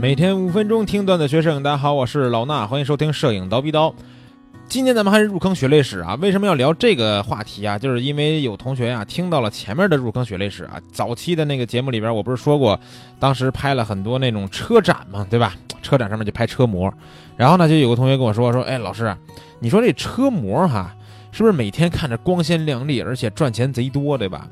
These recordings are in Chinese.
每天五分钟听段子学摄影，大家好，我是老衲，欢迎收听摄影刀逼刀。今天咱们还是入坑血泪史啊？为什么要聊这个话题啊？就是因为有同学呀听到了前面的入坑血泪史啊，早期的那个节目里边，我不是说过，当时拍了很多那种车展嘛，对吧？车展上面就拍车模，然后呢，就有个同学跟我说说，哎，老师，你说这车模哈，是不是每天看着光鲜亮丽，而且赚钱贼多，对吧？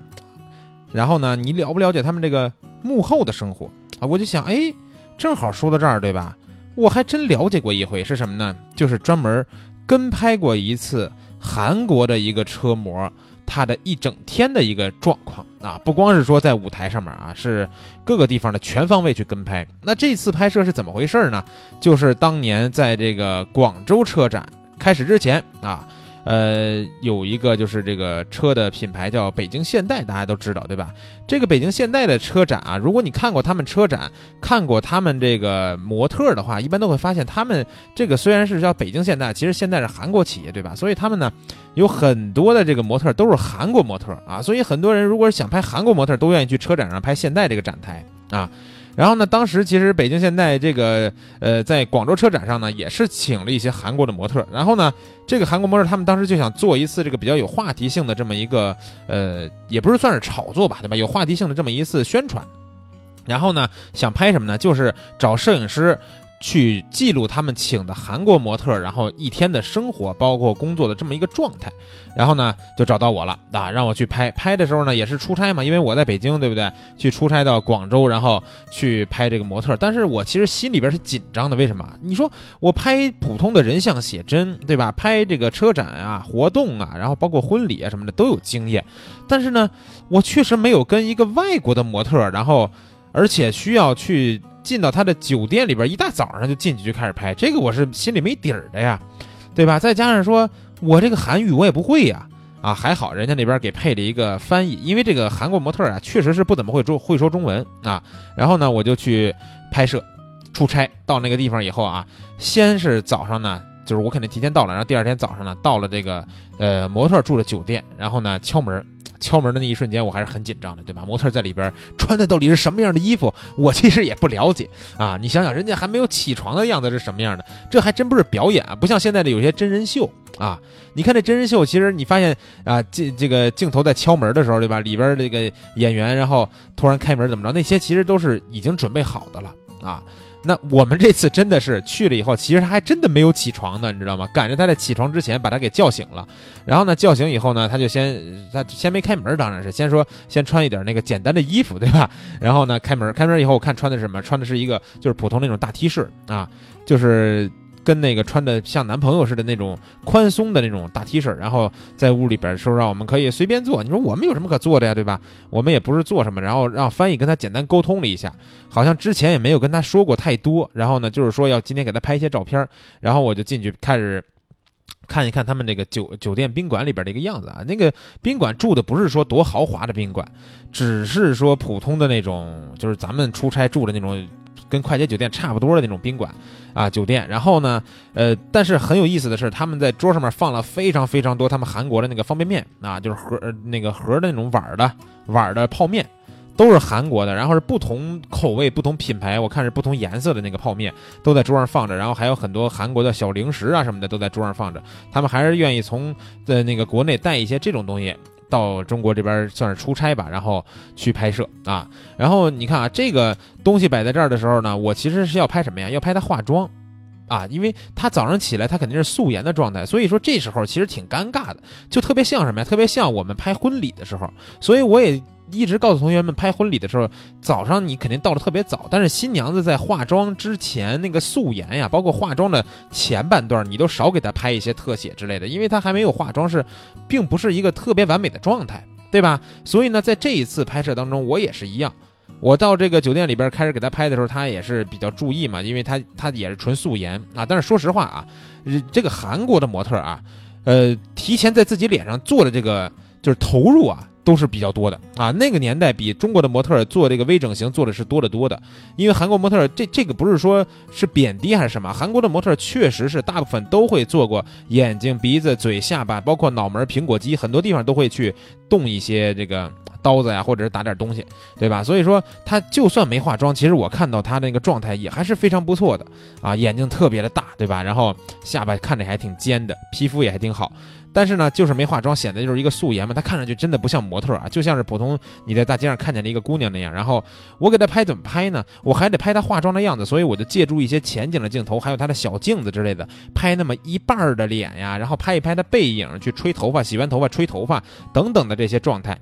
然后呢，你了不了解他们这个幕后的生活啊？我就想，哎，正好说到这儿，对吧？我还真了解过一回，是什么呢？就是专门。跟拍过一次韩国的一个车模，他的一整天的一个状况啊，不光是说在舞台上面啊，是各个地方的全方位去跟拍。那这次拍摄是怎么回事呢？就是当年在这个广州车展开始之前啊。呃，有一个就是这个车的品牌叫北京现代，大家都知道对吧？这个北京现代的车展啊，如果你看过他们车展，看过他们这个模特的话，一般都会发现他们这个虽然是叫北京现代，其实现在是韩国企业对吧？所以他们呢有很多的这个模特都是韩国模特啊，所以很多人如果是想拍韩国模特，都愿意去车展上拍现代这个展台啊。然后呢，当时其实北京现代这个呃，在广州车展上呢，也是请了一些韩国的模特。然后呢，这个韩国模特他们当时就想做一次这个比较有话题性的这么一个呃，也不是算是炒作吧，对吧？有话题性的这么一次宣传。然后呢，想拍什么呢？就是找摄影师。去记录他们请的韩国模特，然后一天的生活，包括工作的这么一个状态，然后呢就找到我了啊，让我去拍。拍的时候呢也是出差嘛，因为我在北京，对不对？去出差到广州，然后去拍这个模特。但是我其实心里边是紧张的，为什么？你说我拍普通的人像写真，对吧？拍这个车展啊、活动啊，然后包括婚礼啊什么的都有经验，但是呢，我确实没有跟一个外国的模特，然后而且需要去。进到他的酒店里边，一大早上就进去就开始拍，这个我是心里没底儿的呀，对吧？再加上说我这个韩语我也不会呀，啊，还好人家那边给配了一个翻译，因为这个韩国模特啊确实是不怎么会中会说中文啊。然后呢，我就去拍摄，出差到那个地方以后啊，先是早上呢，就是我肯定提前到了，然后第二天早上呢，到了这个呃模特住的酒店，然后呢敲门。敲门的那一瞬间，我还是很紧张的，对吧？模特在里边穿的到底是什么样的衣服，我其实也不了解啊。你想想，人家还没有起床的样子是什么样的？这还真不是表演啊，不像现在的有些真人秀啊。你看这真人秀，其实你发现啊，这这个镜头在敲门的时候，对吧？里边这个演员然后突然开门怎么着？那些其实都是已经准备好的了啊。那我们这次真的是去了以后，其实他还真的没有起床呢，你知道吗？赶着他在起床之前把他给叫醒了，然后呢，叫醒以后呢，他就先他先没开门，当然是先说先穿一点那个简单的衣服，对吧？然后呢，开门，开门以后我看穿的是什么？穿的是一个就是普通那种大 T 恤啊，就是。跟那个穿的像男朋友似的那种宽松的那种大 T 恤，然后在屋里边说让我们可以随便坐。你说我们有什么可做的呀，对吧？我们也不是做什么，然后让翻译跟他简单沟通了一下，好像之前也没有跟他说过太多。然后呢，就是说要今天给他拍一些照片，然后我就进去开始 看一看他们那个酒酒店宾馆里边的一个样子啊。那个宾馆住的不是说多豪华的宾馆，只是说普通的那种，就是咱们出差住的那种。跟快捷酒店差不多的那种宾馆，啊，酒店。然后呢，呃，但是很有意思的是，他们在桌上面放了非常非常多他们韩国的那个方便面啊，就是盒那个盒的那种碗的碗的泡面，都是韩国的。然后是不同口味、不同品牌，我看是不同颜色的那个泡面都在桌上放着。然后还有很多韩国的小零食啊什么的都在桌上放着。他们还是愿意从在那个国内带一些这种东西。到中国这边算是出差吧，然后去拍摄啊。然后你看啊，这个东西摆在这儿的时候呢，我其实是要拍什么呀？要拍她化妆，啊，因为她早上起来她肯定是素颜的状态，所以说这时候其实挺尴尬的，就特别像什么呀？特别像我们拍婚礼的时候，所以我也。一直告诉同学们，拍婚礼的时候，早上你肯定到的特别早，但是新娘子在化妆之前那个素颜呀，包括化妆的前半段，你都少给她拍一些特写之类的，因为她还没有化妆，是并不是一个特别完美的状态，对吧？所以呢，在这一次拍摄当中，我也是一样，我到这个酒店里边开始给她拍的时候，她也是比较注意嘛，因为她她也是纯素颜啊。但是说实话啊，这个韩国的模特啊，呃，提前在自己脸上做的这个就是投入啊。都是比较多的啊。那个年代比中国的模特做这个微整形做的是多得多的，因为韩国模特这这个不是说是贬低还是什么，韩国的模特确实是大部分都会做过眼睛、鼻子、嘴、下巴，包括脑门、苹果肌，很多地方都会去动一些这个。刀子呀，或者是打点东西，对吧？所以说他就算没化妆，其实我看到他那个状态也还是非常不错的啊，眼睛特别的大，对吧？然后下巴看着还挺尖的，皮肤也还挺好。但是呢，就是没化妆，显得就是一个素颜嘛。她看上去真的不像模特啊，就像是普通你在大街上看见的一个姑娘那样。然后我给她拍怎么拍呢？我还得拍她化妆的样子，所以我就借助一些前景的镜头，还有她的小镜子之类的，拍那么一半的脸呀，然后拍一拍她背影，去吹头发，洗完头发吹头发等等的这些状态。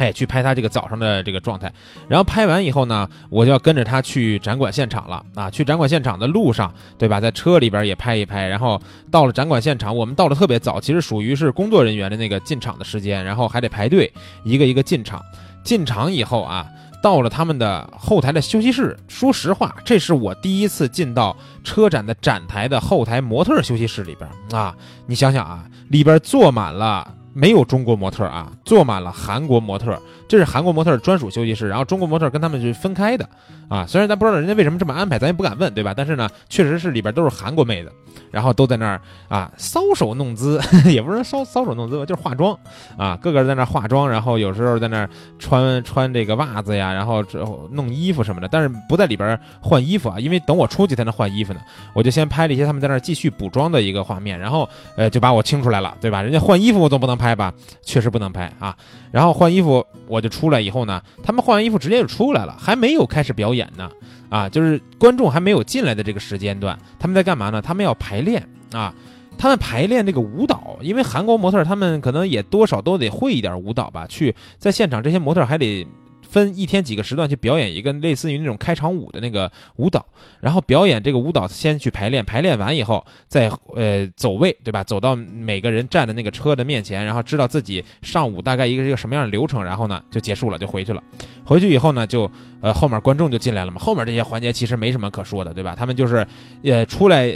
哎，去拍他这个早上的这个状态，然后拍完以后呢，我就要跟着他去展馆现场了啊！去展馆现场的路上，对吧？在车里边也拍一拍，然后到了展馆现场，我们到的特别早，其实属于是工作人员的那个进场的时间，然后还得排队，一个一个进场。进场以后啊，到了他们的后台的休息室。说实话，这是我第一次进到车展的展台的后台模特休息室里边啊！你想想啊，里边坐满了。没有中国模特啊，坐满了韩国模特，这是韩国模特专属休息室，然后中国模特跟他们是分开的啊。虽然咱不知道人家为什么这么安排，咱也不敢问，对吧？但是呢，确实是里边都是韩国妹子。然后都在那儿啊搔首弄姿，也不是搔搔首弄姿吧，就是化妆啊，个个在那儿化妆，然后有时候在那儿穿穿这个袜子呀，然后之后弄衣服什么的，但是不在里边换衣服啊，因为等我出去才能换衣服呢。我就先拍了一些他们在那儿继续补妆的一个画面，然后呃就把我清出来了，对吧？人家换衣服我总不能拍吧？确实不能拍啊。然后换衣服我就出来以后呢，他们换完衣服直接就出来了，还没有开始表演呢。啊，就是观众还没有进来的这个时间段，他们在干嘛呢？他们要排练啊，他们排练这个舞蹈，因为韩国模特他们可能也多少都得会一点舞蹈吧，去在现场这些模特还得。分一天几个时段去表演一个类似于那种开场舞的那个舞蹈，然后表演这个舞蹈先去排练，排练完以后再呃走位，对吧？走到每个人站的那个车的面前，然后知道自己上午大概一个一个什么样的流程，然后呢就结束了，就回去了。回去以后呢，就呃后面观众就进来了嘛。后面这些环节其实没什么可说的，对吧？他们就是呃出来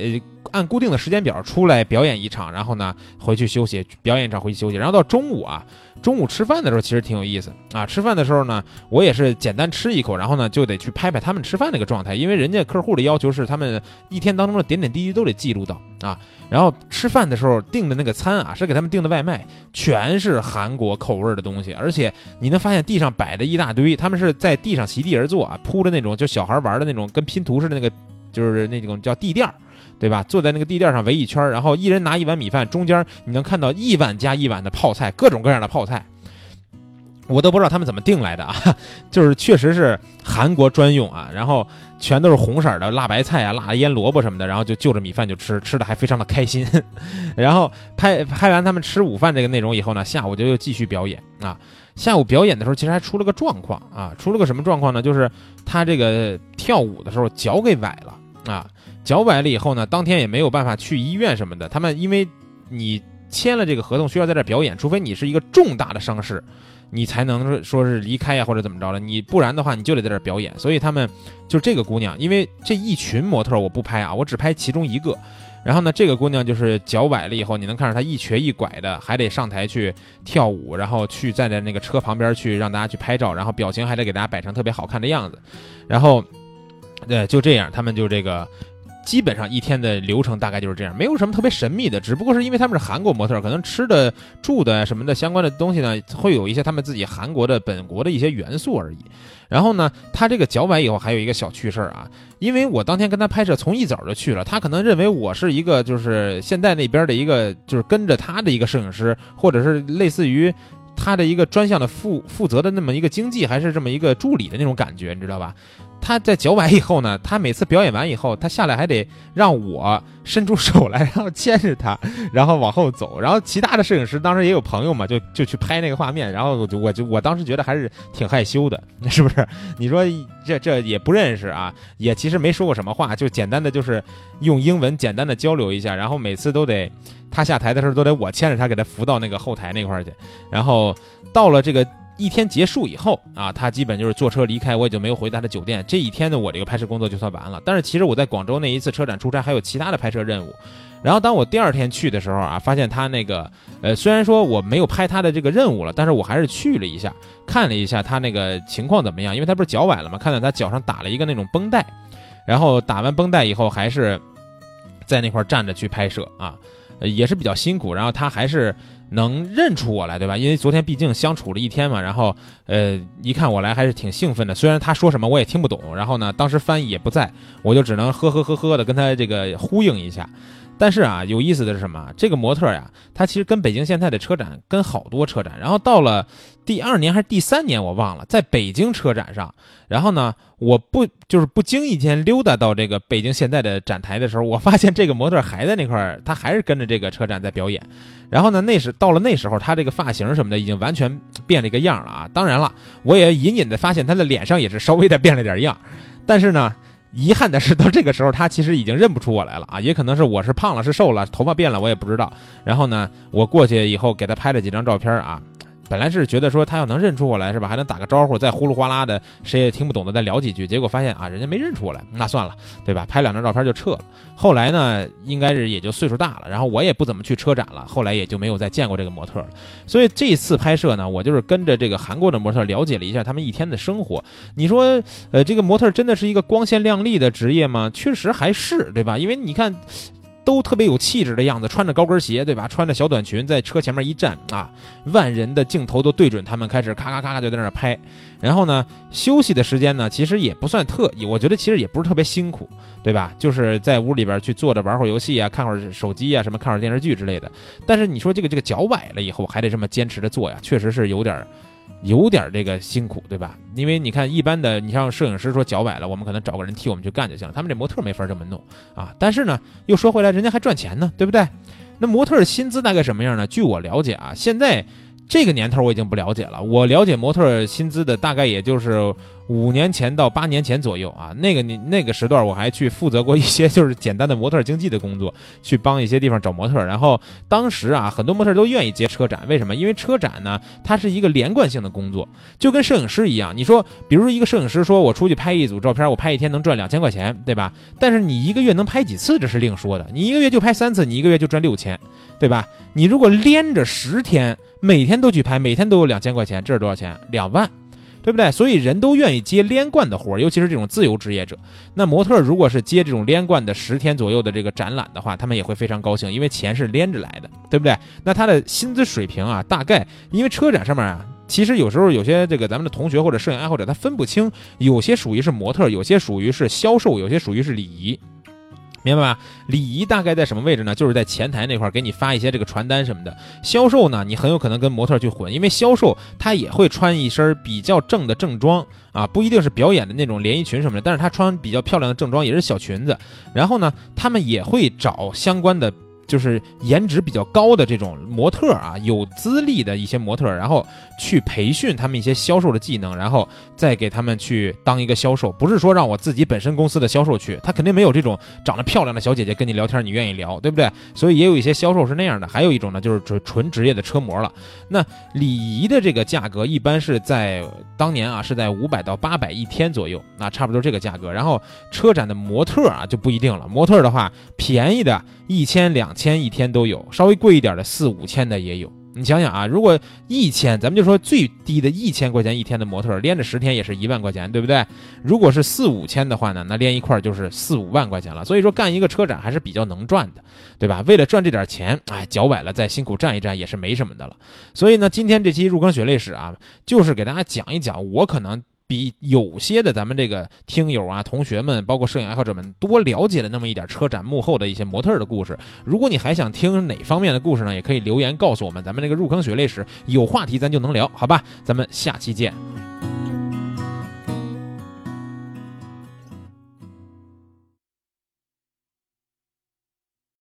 按固定的时间表出来表演一场，然后呢回去休息，表演一场回去休息，然后到中午啊。中午吃饭的时候其实挺有意思啊！吃饭的时候呢，我也是简单吃一口，然后呢就得去拍拍他们吃饭那个状态，因为人家客户的要求是他们一天当中的点点滴滴都得记录到啊。然后吃饭的时候订的那个餐啊，是给他们订的外卖，全是韩国口味的东西，而且你能发现地上摆的一大堆，他们是在地上席地而坐啊，铺着那种就小孩玩的那种跟拼图似的那个，就是那种叫地垫儿。对吧？坐在那个地垫上围一圈，然后一人拿一碗米饭，中间你能看到一碗加一碗的泡菜，各种各样的泡菜，我都不知道他们怎么订来的啊！就是确实是韩国专用啊，然后全都是红色的辣白菜啊、辣腌萝卜什么的，然后就就着米饭就吃，吃的还非常的开心。然后拍拍完他们吃午饭这个内容以后呢，下午就又继续表演啊。下午表演的时候，其实还出了个状况啊，出了个什么状况呢？就是他这个跳舞的时候脚给崴了啊。脚崴了以后呢，当天也没有办法去医院什么的。他们因为你签了这个合同，需要在这表演，除非你是一个重大的伤势，你才能说是离开呀或者怎么着了。你不然的话，你就得在这表演。所以他们就这个姑娘，因为这一群模特我不拍啊，我只拍其中一个。然后呢，这个姑娘就是脚崴了以后，你能看着她一瘸一拐的，还得上台去跳舞，然后去站在那个车旁边去让大家去拍照，然后表情还得给大家摆成特别好看的样子。然后，对，就这样，他们就这个。基本上一天的流程大概就是这样，没有什么特别神秘的，只不过是因为他们是韩国模特，可能吃的、住的什么的相关的东西呢，会有一些他们自己韩国的本国的一些元素而已。然后呢，他这个脚崴以后还有一个小趣事儿啊，因为我当天跟他拍摄，从一早就去了，他可能认为我是一个就是现在那边的一个就是跟着他的一个摄影师，或者是类似于他的一个专项的负负责的那么一个经济，还是这么一个助理的那种感觉，你知道吧？他在脚崴以后呢，他每次表演完以后，他下来还得让我伸出手来，然后牵着他，然后往后走。然后其他的摄影师当时也有朋友嘛，就 就去拍那个画面。然后我就我就我当时觉得还是挺害羞的，是不是？你说这这也不认识啊，也其实没说过什么话，就简单的就是用英文简单的交流一下。然后每次都得他下台的时候都得我牵着他给他扶到那个后台那块儿去。然后到了这个。一天结束以后啊，他基本就是坐车离开，我也就没有回他的酒店。这一天呢，我这个拍摄工作就算完了。但是其实我在广州那一次车展出差还有其他的拍摄任务。然后当我第二天去的时候啊，发现他那个呃，虽然说我没有拍他的这个任务了，但是我还是去了一下，看了一下他那个情况怎么样，因为他不是脚崴了嘛，看到他脚上打了一个那种绷带，然后打完绷带以后还是在那块站着去拍摄啊，也是比较辛苦。然后他还是。能认出我来，对吧？因为昨天毕竟相处了一天嘛，然后，呃，一看我来还是挺兴奋的。虽然他说什么我也听不懂，然后呢，当时翻译也不在，我就只能呵呵呵呵的跟他这个呼应一下。但是啊，有意思的是什么？这个模特呀，他其实跟北京现在的车展跟好多车展，然后到了第二年还是第三年，我忘了，在北京车展上，然后呢，我不就是不经意间溜达到这个北京现在的展台的时候，我发现这个模特还在那块儿，他还是跟着这个车展在表演。然后呢，那时到了那时候，他这个发型什么的已经完全变了一个样了啊。当然了，我也隐隐的发现他的脸上也是稍微的变了点样，但是呢。遗憾的是，到这个时候他其实已经认不出我来了啊，也可能是我是胖了，是瘦了，头发变了，我也不知道。然后呢，我过去以后给他拍了几张照片啊。本来是觉得说他要能认出我来是吧，还能打个招呼，再呼噜哗啦的谁也听不懂的再聊几句，结果发现啊，人家没认出我来，那算了，对吧？拍两张照片就撤了。后来呢，应该是也就岁数大了，然后我也不怎么去车展了，后来也就没有再见过这个模特了。所以这次拍摄呢，我就是跟着这个韩国的模特了解了一下他们一天的生活。你说，呃，这个模特真的是一个光鲜亮丽的职业吗？确实还是，对吧？因为你看。都特别有气质的样子，穿着高跟鞋，对吧？穿着小短裙，在车前面一站啊，万人的镜头都对准他们，开始咔咔咔咔就在那拍。然后呢，休息的时间呢，其实也不算特，我觉得其实也不是特别辛苦，对吧？就是在屋里边去坐着玩会儿游戏啊，看会儿手机啊，什么看会儿电视剧之类的。但是你说这个这个脚崴了以后还得这么坚持着做呀，确实是有点儿。有点这个辛苦，对吧？因为你看，一般的，你像摄影师说脚崴了，我们可能找个人替我们去干就行了。他们这模特没法这么弄啊。但是呢，又说回来，人家还赚钱呢，对不对？那模特的薪资大概什么样呢？据我了解啊，现在。这个年头我已经不了解了，我了解模特薪资的大概也就是五年前到八年前左右啊。那个你那个时段我还去负责过一些 就是简单的模特经纪的工作，去帮一些地方找模特。然后当时啊，很多模特都愿意接车展，为什么？因为车展呢，它是一个连贯性的工作，就跟摄影师一样。你说，比如一个摄影师说我出去拍一组照片，我拍一天能赚两千块钱，对吧？但是你一个月能拍几次，这是另说的。你一个月就拍三次，你一个月就赚六千，对吧？你如果连着十天。每天都去拍，每天都有两千块钱，这是多少钱？两万，对不对？所以人都愿意接连贯的活儿，尤其是这种自由职业者。那模特如果是接这种连贯的十天左右的这个展览的话，他们也会非常高兴，因为钱是连着来的，对不对？那他的薪资水平啊，大概因为车展上面啊，其实有时候有些这个咱们的同学或者摄影爱好者他分不清，有些属于是模特，有些属于是销售，有些属于是礼仪。明白吧？礼仪大概在什么位置呢？就是在前台那块给你发一些这个传单什么的。销售呢，你很有可能跟模特去混，因为销售他也会穿一身比较正的正装啊，不一定是表演的那种连衣裙什么的，但是他穿比较漂亮的正装，也是小裙子。然后呢，他们也会找相关的。就是颜值比较高的这种模特啊，有资历的一些模特，然后去培训他们一些销售的技能，然后再给他们去当一个销售。不是说让我自己本身公司的销售去，他肯定没有这种长得漂亮的小姐姐跟你聊天，你愿意聊，对不对？所以也有一些销售是那样的。还有一种呢，就是纯纯职业的车模了。那礼仪的这个价格一般是在当年啊，是在五百到八百一天左右，那差不多这个价格。然后车展的模特啊就不一定了，模特的话便宜的。一千两千一天都有，稍微贵一点的四五千的也有。你想想啊，如果一千，咱们就说最低的一千块钱一天的模特，连着十天也是一万块钱，对不对？如果是四五千的话呢，那连一块就是四五万块钱了。所以说干一个车展还是比较能赚的，对吧？为了赚这点钱，哎，脚崴了再辛苦站一站也是没什么的了。所以呢，今天这期入坑血泪史啊，就是给大家讲一讲我可能。比有些的咱们这个听友啊、同学们，包括摄影爱好者们多了解了那么一点车展幕后的一些模特的故事。如果你还想听哪方面的故事呢，也可以留言告诉我们。咱们这个入坑血泪史有话题咱就能聊，好吧？咱们下期见。